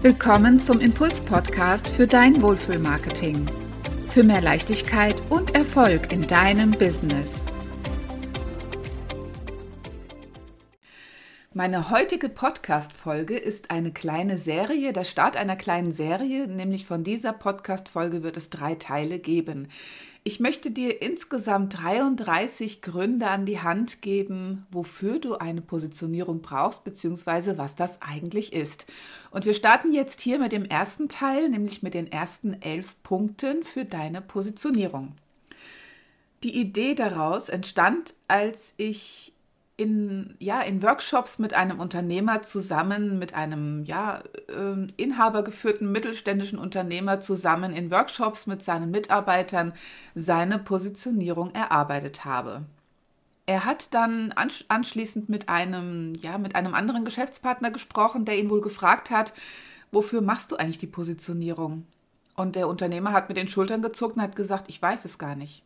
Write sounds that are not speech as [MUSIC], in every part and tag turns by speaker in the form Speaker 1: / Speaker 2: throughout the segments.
Speaker 1: Willkommen zum Impuls-Podcast für dein Wohlfühlmarketing. Für mehr Leichtigkeit und Erfolg in deinem Business. Meine heutige Podcast-Folge ist eine kleine Serie, der Start einer kleinen Serie, nämlich von dieser Podcast-Folge wird es drei Teile geben. Ich möchte dir insgesamt 33 Gründe an die Hand geben, wofür du eine Positionierung brauchst, beziehungsweise was das eigentlich ist. Und wir starten jetzt hier mit dem ersten Teil, nämlich mit den ersten elf Punkten für deine Positionierung. Die Idee daraus entstand, als ich in, ja, in Workshops mit einem Unternehmer zusammen, mit einem ja, äh, inhabergeführten mittelständischen Unternehmer zusammen in Workshops mit seinen Mitarbeitern seine Positionierung erarbeitet habe. Er hat dann anschließend mit einem, ja, mit einem anderen Geschäftspartner gesprochen, der ihn wohl gefragt hat, wofür machst du eigentlich die Positionierung? Und der Unternehmer hat mit den Schultern gezuckt und hat gesagt, ich weiß es gar nicht.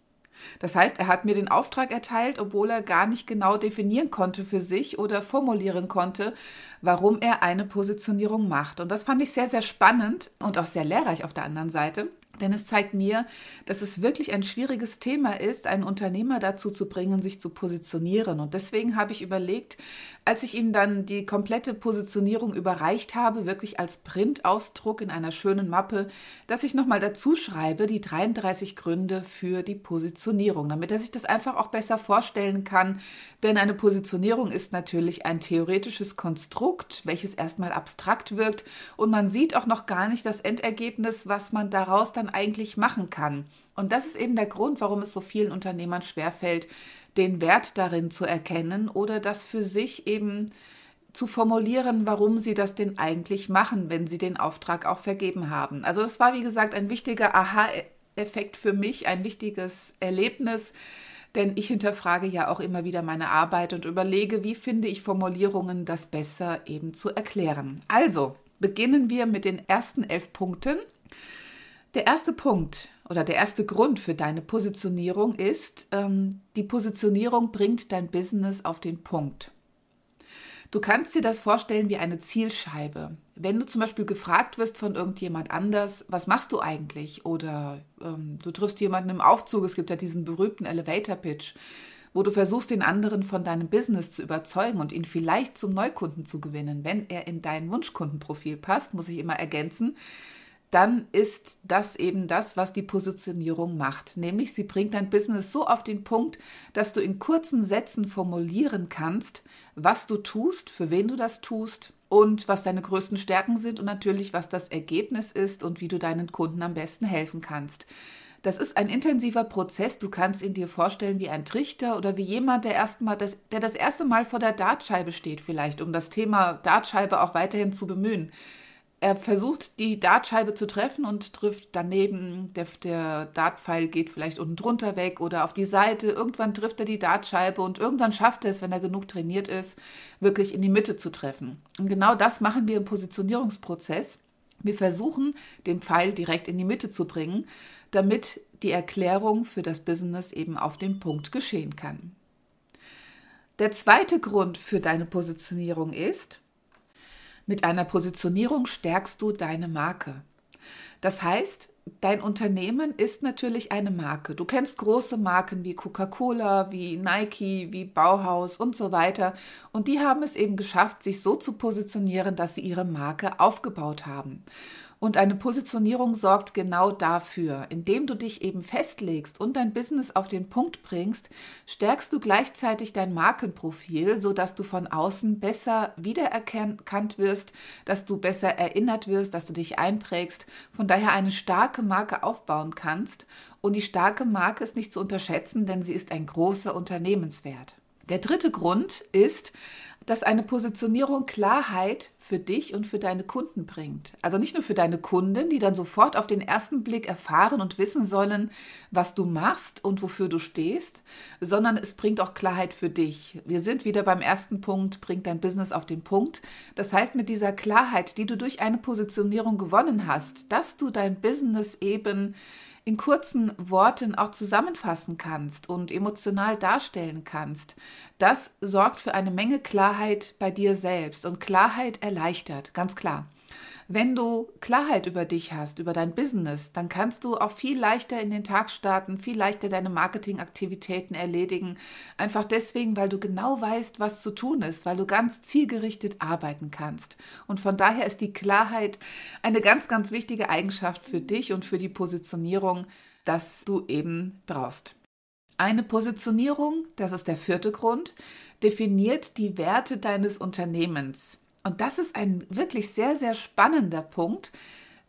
Speaker 1: Das heißt, er hat mir den Auftrag erteilt, obwohl er gar nicht genau definieren konnte für sich oder formulieren konnte, warum er eine Positionierung macht. Und das fand ich sehr, sehr spannend und auch sehr lehrreich auf der anderen Seite. Denn es zeigt mir, dass es wirklich ein schwieriges Thema ist, einen Unternehmer dazu zu bringen, sich zu positionieren. Und deswegen habe ich überlegt, als ich ihm dann die komplette Positionierung überreicht habe, wirklich als Printausdruck in einer schönen Mappe, dass ich nochmal dazu schreibe, die 33 Gründe für die Positionierung, damit er sich das einfach auch besser vorstellen kann. Denn eine Positionierung ist natürlich ein theoretisches Konstrukt, welches erstmal abstrakt wirkt und man sieht auch noch gar nicht das Endergebnis, was man daraus dann eigentlich machen kann. Und das ist eben der Grund, warum es so vielen Unternehmern schwerfällt, den Wert darin zu erkennen oder das für sich eben zu formulieren, warum sie das denn eigentlich machen, wenn sie den Auftrag auch vergeben haben. Also das war, wie gesagt, ein wichtiger Aha-Effekt für mich, ein wichtiges Erlebnis, denn ich hinterfrage ja auch immer wieder meine Arbeit und überlege, wie finde ich Formulierungen, das besser eben zu erklären. Also beginnen wir mit den ersten elf Punkten. Der erste Punkt oder der erste Grund für deine Positionierung ist, ähm, die Positionierung bringt dein Business auf den Punkt. Du kannst dir das vorstellen wie eine Zielscheibe. Wenn du zum Beispiel gefragt wirst von irgendjemand anders, was machst du eigentlich? Oder ähm, du triffst jemanden im Aufzug, es gibt ja diesen berühmten Elevator Pitch, wo du versuchst, den anderen von deinem Business zu überzeugen und ihn vielleicht zum Neukunden zu gewinnen. Wenn er in dein Wunschkundenprofil passt, muss ich immer ergänzen, dann ist das eben das, was die Positionierung macht. Nämlich sie bringt dein Business so auf den Punkt, dass du in kurzen Sätzen formulieren kannst, was du tust, für wen du das tust und was deine größten Stärken sind und natürlich, was das Ergebnis ist und wie du deinen Kunden am besten helfen kannst. Das ist ein intensiver Prozess. Du kannst ihn dir vorstellen wie ein Trichter oder wie jemand, der, erstmal das, der das erste Mal vor der Dartscheibe steht, vielleicht, um das Thema Dartscheibe auch weiterhin zu bemühen er versucht, die Dartscheibe zu treffen und trifft daneben. Der, der Dartpfeil geht vielleicht unten drunter weg oder auf die Seite. Irgendwann trifft er die Dartscheibe und irgendwann schafft er es, wenn er genug trainiert ist, wirklich in die Mitte zu treffen. Und genau das machen wir im Positionierungsprozess. Wir versuchen, den Pfeil direkt in die Mitte zu bringen, damit die Erklärung für das Business eben auf den Punkt geschehen kann. Der zweite Grund für deine Positionierung ist, mit einer Positionierung stärkst du deine Marke. Das heißt, dein Unternehmen ist natürlich eine Marke. Du kennst große Marken wie Coca-Cola, wie Nike, wie Bauhaus und so weiter. Und die haben es eben geschafft, sich so zu positionieren, dass sie ihre Marke aufgebaut haben. Und eine Positionierung sorgt genau dafür. Indem du dich eben festlegst und dein Business auf den Punkt bringst, stärkst du gleichzeitig dein Markenprofil, sodass du von außen besser wiedererkannt wirst, dass du besser erinnert wirst, dass du dich einprägst, von daher eine starke Marke aufbauen kannst. Und die starke Marke ist nicht zu unterschätzen, denn sie ist ein großer Unternehmenswert. Der dritte Grund ist, dass eine Positionierung Klarheit für dich und für deine Kunden bringt. Also nicht nur für deine Kunden, die dann sofort auf den ersten Blick erfahren und wissen sollen, was du machst und wofür du stehst, sondern es bringt auch Klarheit für dich. Wir sind wieder beim ersten Punkt, bringt dein Business auf den Punkt. Das heißt, mit dieser Klarheit, die du durch eine Positionierung gewonnen hast, dass du dein Business eben in kurzen Worten auch zusammenfassen kannst und emotional darstellen kannst, das sorgt für eine Menge Klarheit bei dir selbst und Klarheit erleichtert, ganz klar. Wenn du Klarheit über dich hast, über dein Business, dann kannst du auch viel leichter in den Tag starten, viel leichter deine Marketingaktivitäten erledigen. Einfach deswegen, weil du genau weißt, was zu tun ist, weil du ganz zielgerichtet arbeiten kannst. Und von daher ist die Klarheit eine ganz, ganz wichtige Eigenschaft für dich und für die Positionierung, dass du eben brauchst. Eine Positionierung, das ist der vierte Grund, definiert die Werte deines Unternehmens. Und das ist ein wirklich sehr, sehr spannender Punkt,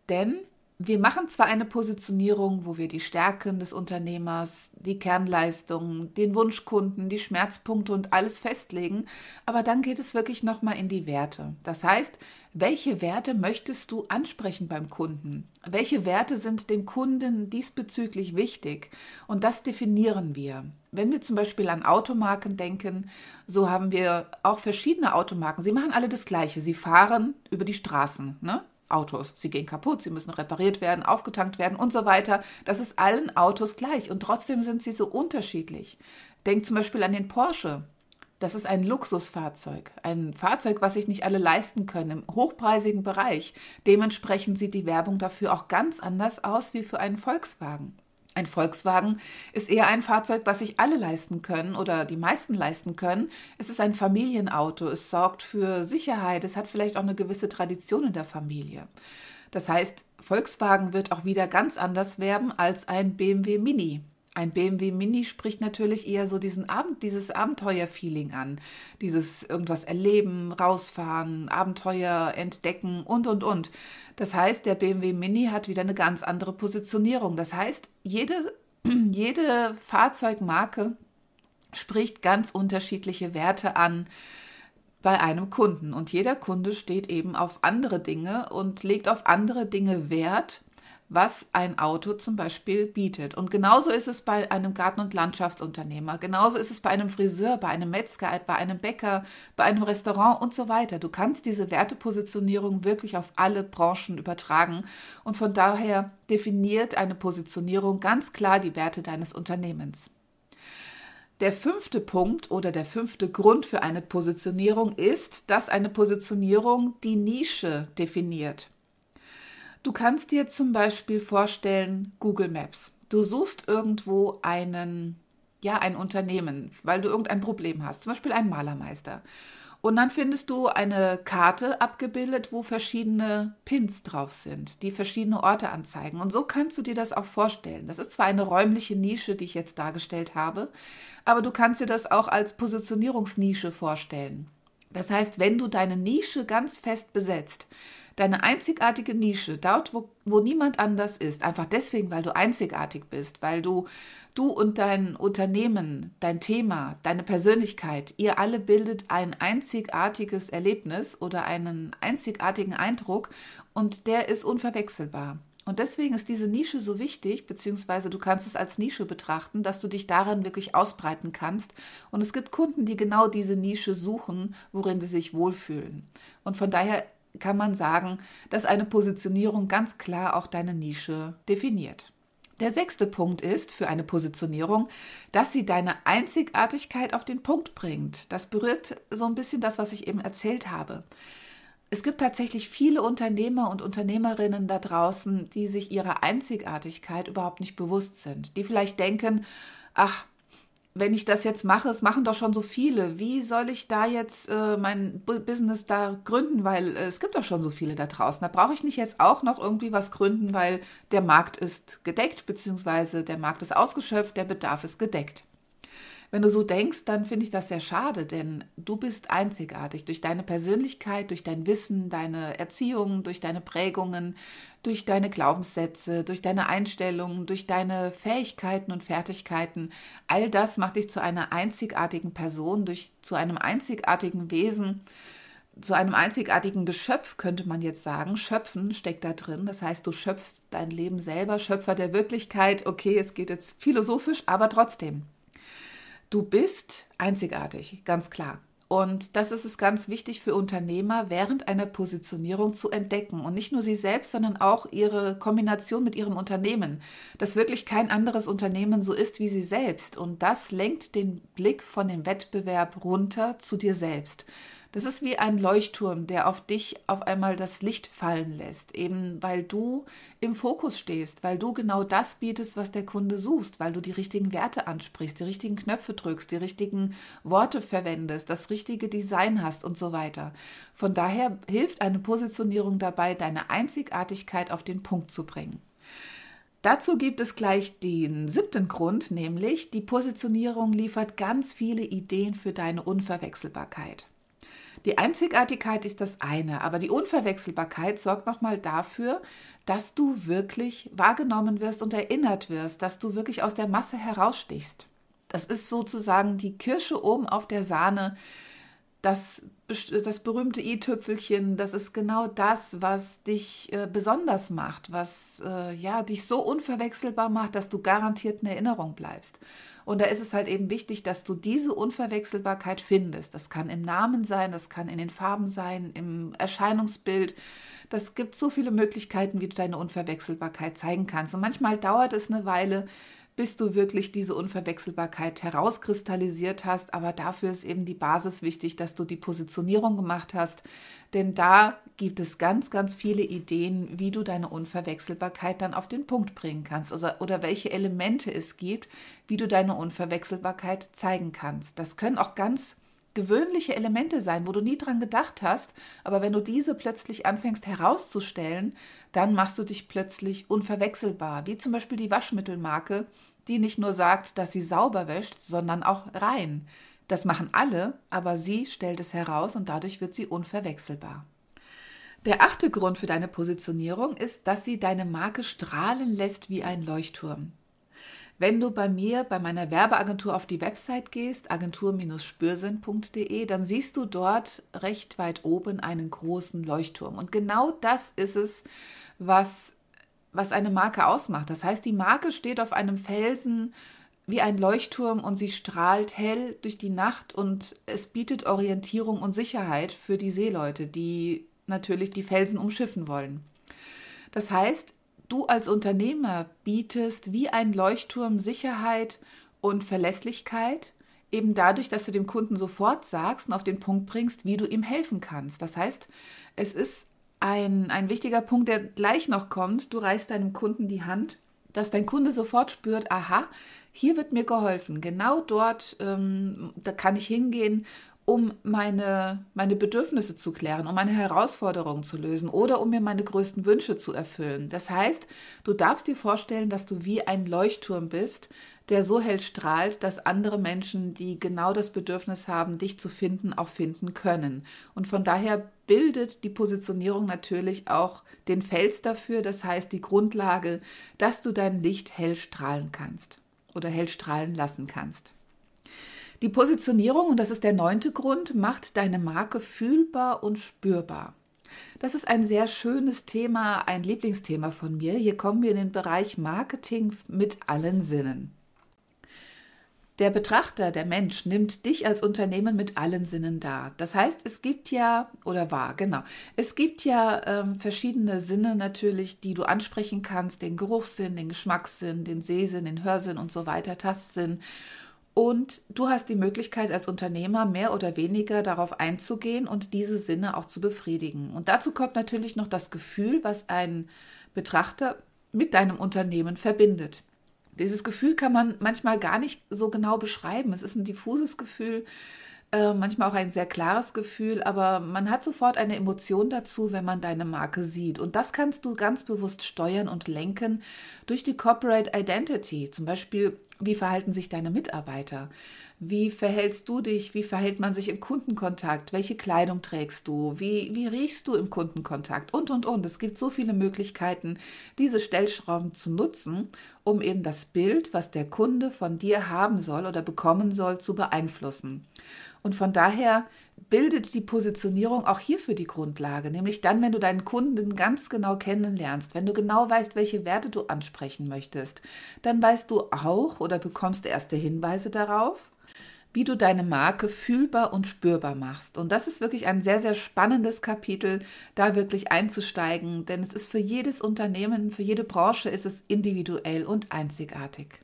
Speaker 1: denn wir machen zwar eine Positionierung, wo wir die Stärken des Unternehmers, die Kernleistungen, den Wunschkunden, die Schmerzpunkte und alles festlegen, aber dann geht es wirklich nochmal in die Werte. Das heißt, welche Werte möchtest du ansprechen beim Kunden? Welche Werte sind dem Kunden diesbezüglich wichtig? Und das definieren wir. Wenn wir zum Beispiel an Automarken denken, so haben wir auch verschiedene Automarken. Sie machen alle das Gleiche. Sie fahren über die Straßen. Ne? Autos. Sie gehen kaputt, sie müssen repariert werden, aufgetankt werden und so weiter. Das ist allen Autos gleich und trotzdem sind sie so unterschiedlich. Denk zum Beispiel an den Porsche. Das ist ein Luxusfahrzeug, ein Fahrzeug, was sich nicht alle leisten können, im hochpreisigen Bereich. Dementsprechend sieht die Werbung dafür auch ganz anders aus wie für einen Volkswagen. Ein Volkswagen ist eher ein Fahrzeug, was sich alle leisten können oder die meisten leisten können. Es ist ein Familienauto, es sorgt für Sicherheit, es hat vielleicht auch eine gewisse Tradition in der Familie. Das heißt, Volkswagen wird auch wieder ganz anders werben als ein BMW Mini. Ein BMW Mini spricht natürlich eher so diesen Abend, dieses Abenteuer-Feeling an. Dieses irgendwas erleben, rausfahren, Abenteuer entdecken und, und, und. Das heißt, der BMW Mini hat wieder eine ganz andere Positionierung. Das heißt, jede, [CLEARS THROAT] jede Fahrzeugmarke spricht ganz unterschiedliche Werte an bei einem Kunden. Und jeder Kunde steht eben auf andere Dinge und legt auf andere Dinge Wert was ein Auto zum Beispiel bietet. Und genauso ist es bei einem Garten- und Landschaftsunternehmer, genauso ist es bei einem Friseur, bei einem Metzger, bei einem Bäcker, bei einem Restaurant und so weiter. Du kannst diese Wertepositionierung wirklich auf alle Branchen übertragen und von daher definiert eine Positionierung ganz klar die Werte deines Unternehmens. Der fünfte Punkt oder der fünfte Grund für eine Positionierung ist, dass eine Positionierung die Nische definiert. Du kannst dir zum Beispiel vorstellen, Google Maps. Du suchst irgendwo einen, ja, ein Unternehmen, weil du irgendein Problem hast, zum Beispiel einen Malermeister. Und dann findest du eine Karte abgebildet, wo verschiedene Pins drauf sind, die verschiedene Orte anzeigen. Und so kannst du dir das auch vorstellen. Das ist zwar eine räumliche Nische, die ich jetzt dargestellt habe, aber du kannst dir das auch als Positionierungsnische vorstellen. Das heißt, wenn du deine Nische ganz fest besetzt, deine einzigartige Nische, dort, wo, wo niemand anders ist, einfach deswegen, weil du einzigartig bist, weil du, du und dein Unternehmen, dein Thema, deine Persönlichkeit, ihr alle bildet ein einzigartiges Erlebnis oder einen einzigartigen Eindruck und der ist unverwechselbar. Und deswegen ist diese Nische so wichtig, beziehungsweise du kannst es als Nische betrachten, dass du dich daran wirklich ausbreiten kannst. Und es gibt Kunden, die genau diese Nische suchen, worin sie sich wohlfühlen. Und von daher kann man sagen, dass eine Positionierung ganz klar auch deine Nische definiert. Der sechste Punkt ist für eine Positionierung, dass sie deine Einzigartigkeit auf den Punkt bringt. Das berührt so ein bisschen das, was ich eben erzählt habe. Es gibt tatsächlich viele Unternehmer und Unternehmerinnen da draußen, die sich ihrer Einzigartigkeit überhaupt nicht bewusst sind, die vielleicht denken, ach, wenn ich das jetzt mache, es machen doch schon so viele, wie soll ich da jetzt äh, mein Business da gründen, weil äh, es gibt doch schon so viele da draußen. Da brauche ich nicht jetzt auch noch irgendwie was gründen, weil der Markt ist gedeckt, beziehungsweise der Markt ist ausgeschöpft, der Bedarf ist gedeckt. Wenn du so denkst, dann finde ich das sehr schade, denn du bist einzigartig durch deine Persönlichkeit, durch dein Wissen, deine Erziehung, durch deine Prägungen, durch deine Glaubenssätze, durch deine Einstellungen, durch deine Fähigkeiten und Fertigkeiten. All das macht dich zu einer einzigartigen Person, durch, zu einem einzigartigen Wesen zu einem einzigartigen Geschöpf, könnte man jetzt sagen. Schöpfen steckt da drin. Das heißt, du schöpfst dein Leben selber, Schöpfer der Wirklichkeit. Okay, es geht jetzt philosophisch, aber trotzdem. Du bist einzigartig, ganz klar. Und das ist es ganz wichtig für Unternehmer, während einer Positionierung zu entdecken. Und nicht nur sie selbst, sondern auch ihre Kombination mit ihrem Unternehmen. Dass wirklich kein anderes Unternehmen so ist wie sie selbst. Und das lenkt den Blick von dem Wettbewerb runter zu dir selbst. Das ist wie ein Leuchtturm, der auf dich auf einmal das Licht fallen lässt, eben weil du im Fokus stehst, weil du genau das bietest, was der Kunde sucht, weil du die richtigen Werte ansprichst, die richtigen Knöpfe drückst, die richtigen Worte verwendest, das richtige Design hast und so weiter. Von daher hilft eine Positionierung dabei, deine Einzigartigkeit auf den Punkt zu bringen. Dazu gibt es gleich den siebten Grund, nämlich die Positionierung liefert ganz viele Ideen für deine Unverwechselbarkeit. Die Einzigartigkeit ist das eine, aber die Unverwechselbarkeit sorgt nochmal dafür, dass du wirklich wahrgenommen wirst und erinnert wirst, dass du wirklich aus der Masse herausstichst. Das ist sozusagen die Kirsche oben auf der Sahne, das, das berühmte i-Tüpfelchen, das ist genau das, was dich äh, besonders macht, was äh, ja, dich so unverwechselbar macht, dass du garantiert in Erinnerung bleibst. Und da ist es halt eben wichtig, dass du diese Unverwechselbarkeit findest. Das kann im Namen sein, das kann in den Farben sein, im Erscheinungsbild. Das gibt so viele Möglichkeiten, wie du deine Unverwechselbarkeit zeigen kannst. Und manchmal dauert es eine Weile, bis du wirklich diese Unverwechselbarkeit herauskristallisiert hast. Aber dafür ist eben die Basis wichtig, dass du die Positionierung gemacht hast. Denn da gibt es ganz, ganz viele Ideen, wie du deine Unverwechselbarkeit dann auf den Punkt bringen kannst oder, oder welche Elemente es gibt, wie du deine Unverwechselbarkeit zeigen kannst. Das können auch ganz gewöhnliche Elemente sein, wo du nie dran gedacht hast, aber wenn du diese plötzlich anfängst herauszustellen, dann machst du dich plötzlich unverwechselbar, wie zum Beispiel die Waschmittelmarke, die nicht nur sagt, dass sie sauber wäscht, sondern auch rein. Das machen alle, aber sie stellt es heraus und dadurch wird sie unverwechselbar. Der achte Grund für deine Positionierung ist, dass sie deine Marke strahlen lässt wie ein Leuchtturm. Wenn du bei mir, bei meiner Werbeagentur auf die Website gehst, agentur-spürsinn.de, dann siehst du dort recht weit oben einen großen Leuchtturm. Und genau das ist es, was, was eine Marke ausmacht. Das heißt, die Marke steht auf einem Felsen wie ein Leuchtturm und sie strahlt hell durch die Nacht und es bietet Orientierung und Sicherheit für die Seeleute, die natürlich die Felsen umschiffen wollen. Das heißt, du als Unternehmer bietest wie ein Leuchtturm Sicherheit und Verlässlichkeit, eben dadurch, dass du dem Kunden sofort sagst und auf den Punkt bringst, wie du ihm helfen kannst. Das heißt, es ist ein, ein wichtiger Punkt, der gleich noch kommt. Du reißt deinem Kunden die Hand, dass dein Kunde sofort spürt, aha, hier wird mir geholfen. Genau dort, ähm, da kann ich hingehen, um meine, meine Bedürfnisse zu klären, um meine Herausforderungen zu lösen oder um mir meine größten Wünsche zu erfüllen. Das heißt, du darfst dir vorstellen, dass du wie ein Leuchtturm bist, der so hell strahlt, dass andere Menschen, die genau das Bedürfnis haben, dich zu finden, auch finden können. Und von daher bildet die Positionierung natürlich auch den Fels dafür, das heißt die Grundlage, dass du dein Licht hell strahlen kannst oder hell strahlen lassen kannst. Die Positionierung, und das ist der neunte Grund, macht deine Marke fühlbar und spürbar. Das ist ein sehr schönes Thema, ein Lieblingsthema von mir. Hier kommen wir in den Bereich Marketing mit allen Sinnen. Der Betrachter, der Mensch, nimmt dich als Unternehmen mit allen Sinnen dar. Das heißt, es gibt ja, oder war, genau, es gibt ja ähm, verschiedene Sinne natürlich, die du ansprechen kannst, den Geruchssinn, den Geschmackssinn, den Sehsinn, den Hörsinn und so weiter, Tastsinn. Und du hast die Möglichkeit als Unternehmer mehr oder weniger darauf einzugehen und diese Sinne auch zu befriedigen. Und dazu kommt natürlich noch das Gefühl, was ein Betrachter mit deinem Unternehmen verbindet. Dieses Gefühl kann man manchmal gar nicht so genau beschreiben. Es ist ein diffuses Gefühl, äh, manchmal auch ein sehr klares Gefühl, aber man hat sofort eine Emotion dazu, wenn man deine Marke sieht. Und das kannst du ganz bewusst steuern und lenken durch die Corporate Identity. Zum Beispiel, wie verhalten sich deine Mitarbeiter? Wie verhältst du dich? Wie verhält man sich im Kundenkontakt? Welche Kleidung trägst du? Wie, wie riechst du im Kundenkontakt? Und, und, und. Es gibt so viele Möglichkeiten, diese Stellschrauben zu nutzen, um eben das Bild, was der Kunde von dir haben soll oder bekommen soll, zu beeinflussen. Und von daher bildet die Positionierung auch hierfür die Grundlage, nämlich dann, wenn du deinen Kunden ganz genau kennenlernst, wenn du genau weißt, welche Werte du ansprechen möchtest, dann weißt du auch oder bekommst erste Hinweise darauf, wie du deine Marke fühlbar und spürbar machst. Und das ist wirklich ein sehr, sehr spannendes Kapitel, da wirklich einzusteigen, denn es ist für jedes Unternehmen, für jede Branche ist es individuell und einzigartig.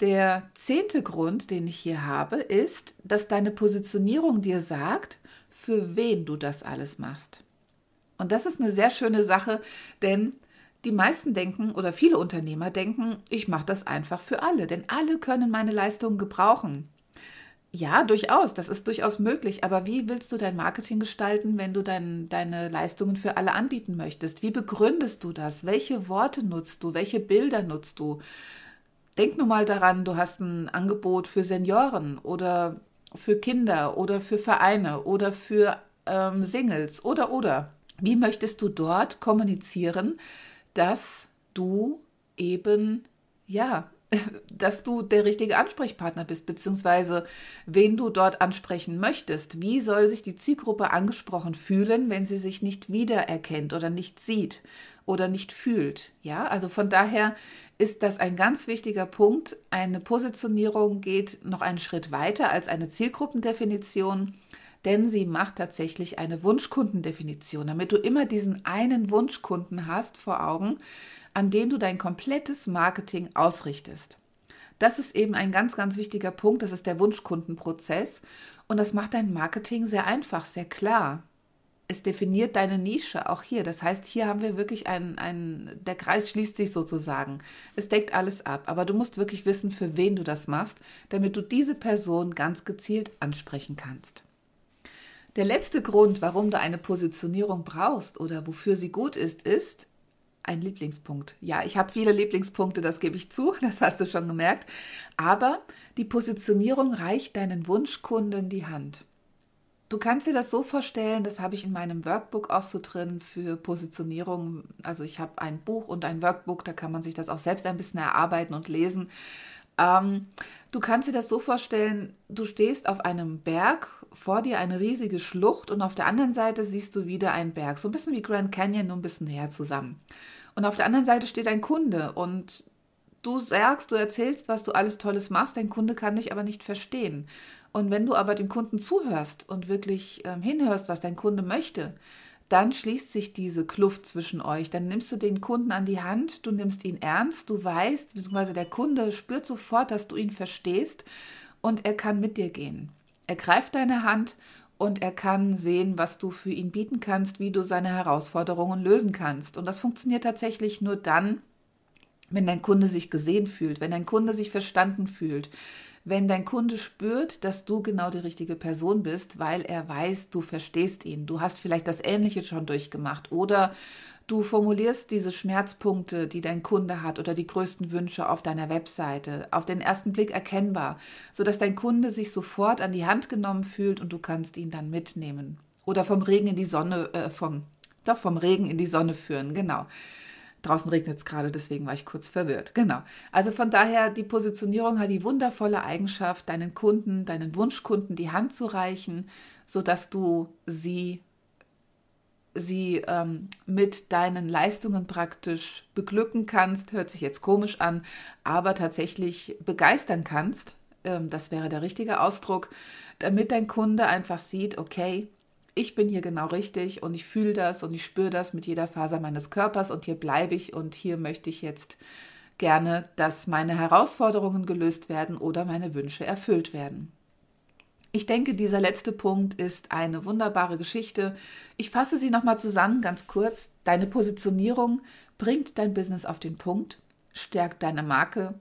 Speaker 1: Der zehnte Grund, den ich hier habe, ist, dass deine Positionierung dir sagt, für wen du das alles machst. Und das ist eine sehr schöne Sache, denn die meisten denken oder viele Unternehmer denken, ich mache das einfach für alle, denn alle können meine Leistungen gebrauchen. Ja, durchaus, das ist durchaus möglich, aber wie willst du dein Marketing gestalten, wenn du dein, deine Leistungen für alle anbieten möchtest? Wie begründest du das? Welche Worte nutzt du? Welche Bilder nutzt du? Denk nur mal daran, du hast ein Angebot für Senioren oder für Kinder oder für Vereine oder für ähm, Singles oder oder. Wie möchtest du dort kommunizieren, dass du eben, ja, [LAUGHS] dass du der richtige Ansprechpartner bist, beziehungsweise wen du dort ansprechen möchtest. Wie soll sich die Zielgruppe angesprochen fühlen, wenn sie sich nicht wiedererkennt oder nicht sieht oder nicht fühlt? Ja, also von daher ist das ein ganz wichtiger Punkt. Eine Positionierung geht noch einen Schritt weiter als eine Zielgruppendefinition denn sie macht tatsächlich eine Wunschkundendefinition, damit du immer diesen einen Wunschkunden hast vor Augen, an den du dein komplettes Marketing ausrichtest. Das ist eben ein ganz, ganz wichtiger Punkt. Das ist der Wunschkundenprozess. Und das macht dein Marketing sehr einfach, sehr klar. Es definiert deine Nische auch hier. Das heißt, hier haben wir wirklich einen, einen, der Kreis schließt sich sozusagen. Es deckt alles ab. Aber du musst wirklich wissen, für wen du das machst, damit du diese Person ganz gezielt ansprechen kannst. Der letzte Grund, warum du eine Positionierung brauchst oder wofür sie gut ist, ist ein Lieblingspunkt. Ja, ich habe viele Lieblingspunkte, das gebe ich zu, [LAUGHS] das hast du schon gemerkt. Aber die Positionierung reicht deinen Wunschkunden die Hand. Du kannst dir das so vorstellen, das habe ich in meinem Workbook auch so drin für Positionierung. Also ich habe ein Buch und ein Workbook, da kann man sich das auch selbst ein bisschen erarbeiten und lesen. Ähm, du kannst dir das so vorstellen, du stehst auf einem Berg vor dir eine riesige Schlucht und auf der anderen Seite siehst du wieder einen Berg. So ein bisschen wie Grand Canyon, nur ein bisschen näher zusammen. Und auf der anderen Seite steht ein Kunde und du sagst, du erzählst, was du alles Tolles machst, dein Kunde kann dich aber nicht verstehen. Und wenn du aber dem Kunden zuhörst und wirklich ähm, hinhörst, was dein Kunde möchte, dann schließt sich diese Kluft zwischen euch. Dann nimmst du den Kunden an die Hand, du nimmst ihn ernst, du weißt, beziehungsweise der Kunde spürt sofort, dass du ihn verstehst und er kann mit dir gehen. Er greift deine Hand und er kann sehen, was du für ihn bieten kannst, wie du seine Herausforderungen lösen kannst. Und das funktioniert tatsächlich nur dann, wenn dein Kunde sich gesehen fühlt, wenn dein Kunde sich verstanden fühlt, wenn dein Kunde spürt, dass du genau die richtige Person bist, weil er weiß, du verstehst ihn. Du hast vielleicht das Ähnliche schon durchgemacht oder Du formulierst diese Schmerzpunkte, die dein Kunde hat oder die größten Wünsche auf deiner Webseite, auf den ersten Blick erkennbar, sodass dein Kunde sich sofort an die Hand genommen fühlt und du kannst ihn dann mitnehmen. Oder vom Regen in die Sonne, äh, vom, doch vom Regen in die Sonne führen, genau. Draußen regnet es gerade, deswegen war ich kurz verwirrt. Genau. Also von daher, die Positionierung hat die wundervolle Eigenschaft, deinen Kunden, deinen Wunschkunden die Hand zu reichen, sodass du sie sie ähm, mit deinen Leistungen praktisch beglücken kannst, hört sich jetzt komisch an, aber tatsächlich begeistern kannst, ähm, das wäre der richtige Ausdruck, damit dein Kunde einfach sieht, okay, ich bin hier genau richtig und ich fühle das und ich spüre das mit jeder Faser meines Körpers und hier bleibe ich und hier möchte ich jetzt gerne, dass meine Herausforderungen gelöst werden oder meine Wünsche erfüllt werden. Ich denke, dieser letzte Punkt ist eine wunderbare Geschichte. Ich fasse sie nochmal zusammen, ganz kurz. Deine Positionierung bringt dein Business auf den Punkt, stärkt deine Marke,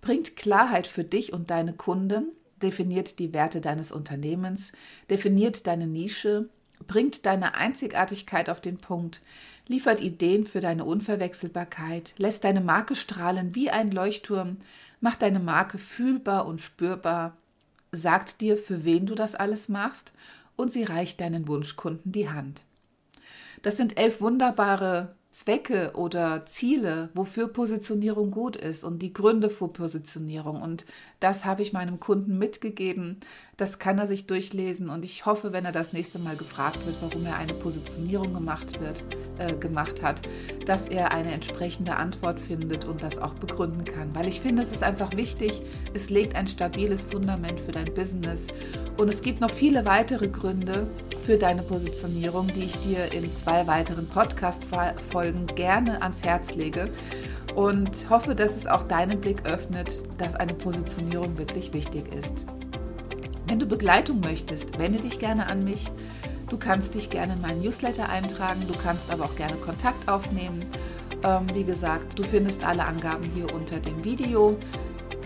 Speaker 1: bringt Klarheit für dich und deine Kunden, definiert die Werte deines Unternehmens, definiert deine Nische, bringt deine Einzigartigkeit auf den Punkt, liefert Ideen für deine Unverwechselbarkeit, lässt deine Marke strahlen wie ein Leuchtturm, macht deine Marke fühlbar und spürbar, sagt dir, für wen du das alles machst und sie reicht deinen Wunschkunden die Hand. Das sind elf wunderbare Zwecke oder Ziele, wofür Positionierung gut ist und die Gründe für Positionierung. Und das habe ich meinem Kunden mitgegeben. Das kann er sich durchlesen und ich hoffe, wenn er das nächste Mal gefragt wird, warum er eine Positionierung gemacht, wird, äh, gemacht hat, dass er eine entsprechende Antwort findet und das auch begründen kann. Weil ich finde, es ist einfach wichtig, es legt ein stabiles Fundament für dein Business und es gibt noch viele weitere Gründe, für deine Positionierung, die ich dir in zwei weiteren Podcast-Folgen gerne ans Herz lege und hoffe, dass es auch deinen Blick öffnet, dass eine Positionierung wirklich wichtig ist. Wenn du Begleitung möchtest, wende dich gerne an mich. Du kannst dich gerne in meinen Newsletter eintragen, du kannst aber auch gerne Kontakt aufnehmen. Ähm, wie gesagt, du findest alle Angaben hier unter dem Video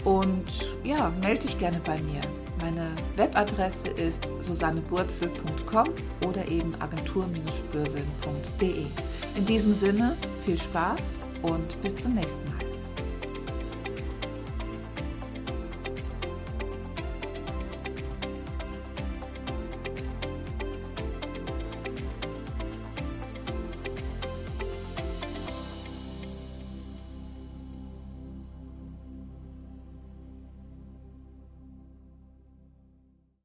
Speaker 1: und ja, melde dich gerne bei mir. Meine Webadresse ist susanneburzel.com oder eben agentur-spürseln.de. In diesem Sinne, viel Spaß und bis zum nächsten Mal.